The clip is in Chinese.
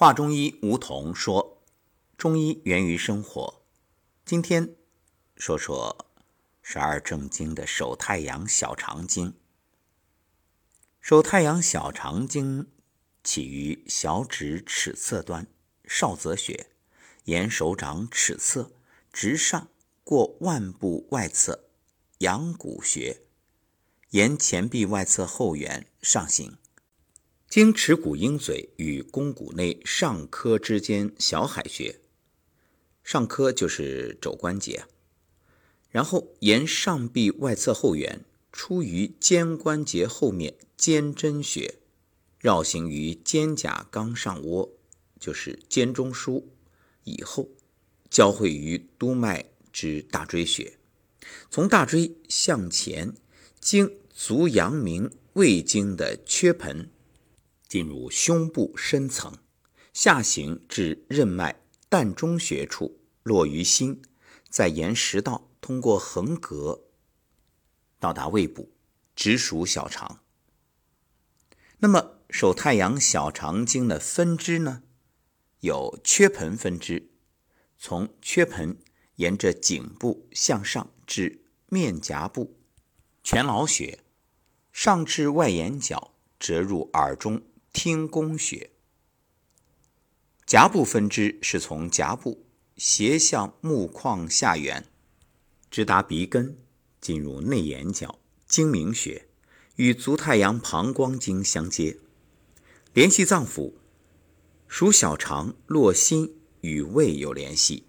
华中医吴桐说：“中医源于生活。”今天说说十二正经的手太阳小肠经。手太阳小肠经起于小指尺侧端，少泽穴，沿手掌尺侧直上，过腕部外侧阳谷穴，沿前臂外侧后缘上行。经尺骨鹰嘴与肱骨内上髁之间小海穴，上髁就是肘关节，然后沿上臂外侧后缘出于肩关节后面肩贞穴，绕行于肩胛冈上窝，就是肩中枢。以后，交汇于督脉之大椎穴，从大椎向前经足阳明胃经的缺盆。进入胸部深层，下行至任脉膻中穴处，落于心，再沿食道通过横膈到达胃部，直属小肠。那么手太阳小肠经的分支呢？有缺盆分支，从缺盆沿着颈部向上至面颊部，全劳穴，上至外眼角，折入耳中。听宫穴，颊部分支是从颊部斜向目眶下缘，直达鼻根，进入内眼角睛明穴，与足太阳膀胱经相接，联系脏腑，属小肠络心与胃有联系。